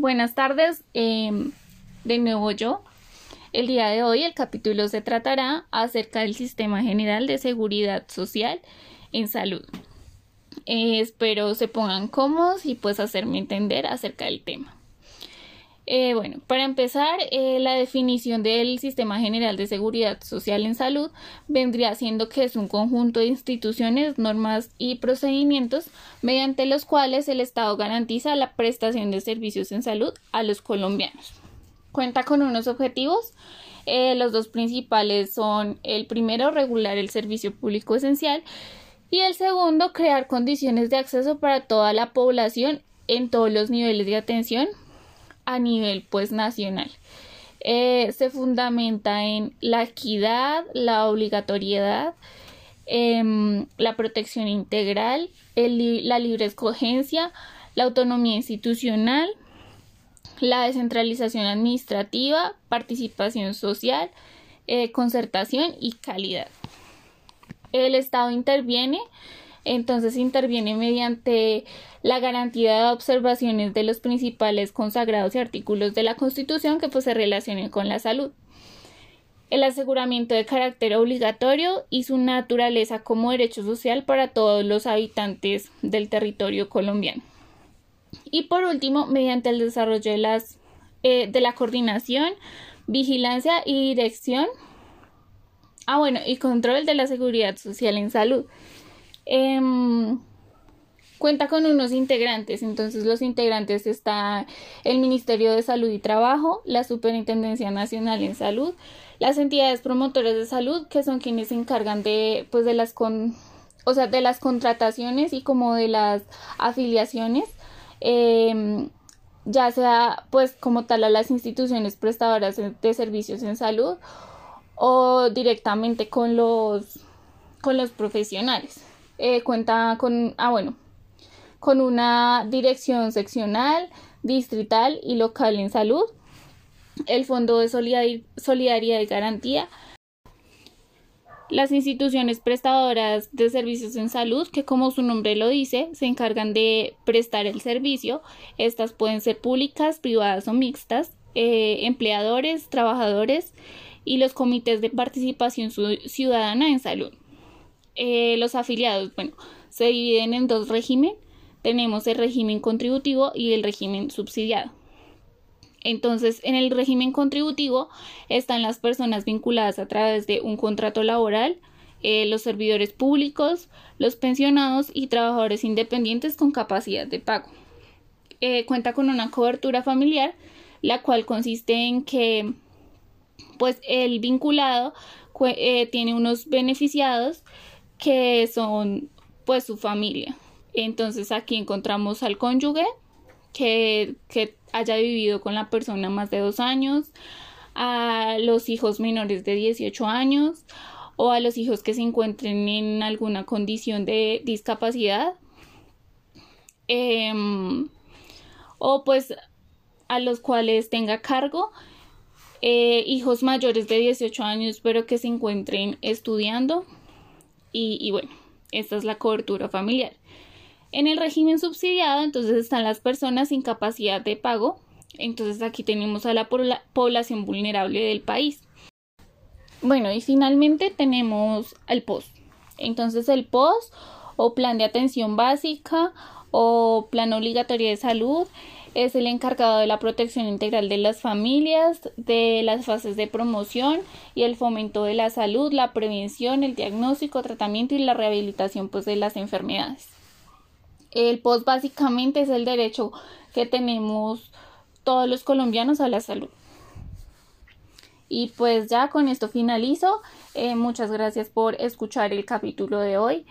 Buenas tardes, em, de nuevo yo. El día de hoy el capítulo se tratará acerca del Sistema General de Seguridad Social en Salud. Eh, espero se pongan cómodos y pues hacerme entender acerca del tema. Eh, bueno, para empezar, eh, la definición del Sistema General de Seguridad Social en Salud vendría siendo que es un conjunto de instituciones, normas y procedimientos mediante los cuales el Estado garantiza la prestación de servicios en salud a los colombianos. Cuenta con unos objetivos. Eh, los dos principales son el primero, regular el servicio público esencial y el segundo, crear condiciones de acceso para toda la población en todos los niveles de atención a nivel pues nacional. Eh, se fundamenta en la equidad, la obligatoriedad, em, la protección integral, la libre escogencia, la autonomía institucional, la descentralización administrativa, participación social, eh, concertación y calidad. El Estado interviene entonces interviene mediante la garantía de observaciones de los principales consagrados y artículos de la Constitución que pues, se relacionen con la salud. El aseguramiento de carácter obligatorio y su naturaleza como derecho social para todos los habitantes del territorio colombiano. Y por último, mediante el desarrollo de, las, eh, de la coordinación, vigilancia y dirección. Ah, bueno, y control de la seguridad social en salud. Em, cuenta con unos integrantes, entonces los integrantes está el Ministerio de Salud y Trabajo, la Superintendencia Nacional en Salud, las entidades promotoras de salud, que son quienes se encargan de, pues, de las con, o sea, de las contrataciones y como de las afiliaciones, em, ya sea, pues, como tal a las instituciones prestadoras de servicios en salud o directamente con los, con los profesionales. Eh, cuenta con, ah, bueno, con una dirección seccional, distrital y local en salud, el Fondo de Solidaridad y Garantía, las instituciones prestadoras de servicios en salud, que como su nombre lo dice, se encargan de prestar el servicio. Estas pueden ser públicas, privadas o mixtas, eh, empleadores, trabajadores y los comités de participación ciudadana en salud. Eh, los afiliados, bueno, se dividen en dos regímenes. Tenemos el régimen contributivo y el régimen subsidiado. Entonces, en el régimen contributivo están las personas vinculadas a través de un contrato laboral, eh, los servidores públicos, los pensionados y trabajadores independientes con capacidad de pago. Eh, cuenta con una cobertura familiar, la cual consiste en que pues el vinculado tiene unos beneficiados que son pues su familia. Entonces aquí encontramos al cónyuge que, que haya vivido con la persona más de dos años, a los hijos menores de 18 años o a los hijos que se encuentren en alguna condición de discapacidad em, o pues a los cuales tenga cargo eh, hijos mayores de 18 años pero que se encuentren estudiando y, bueno, esta es la cobertura familiar. En el régimen subsidiado, entonces están las personas sin capacidad de pago. Entonces aquí tenemos a la población vulnerable del país. Bueno, y finalmente tenemos el POS. Entonces el POS o plan de atención básica o plan obligatorio de salud es el encargado de la protección integral de las familias, de las fases de promoción y el fomento de la salud, la prevención, el diagnóstico, tratamiento y la rehabilitación pues, de las enfermedades. El POS básicamente es el derecho que tenemos todos los colombianos a la salud. Y pues ya con esto finalizo. Eh, muchas gracias por escuchar el capítulo de hoy.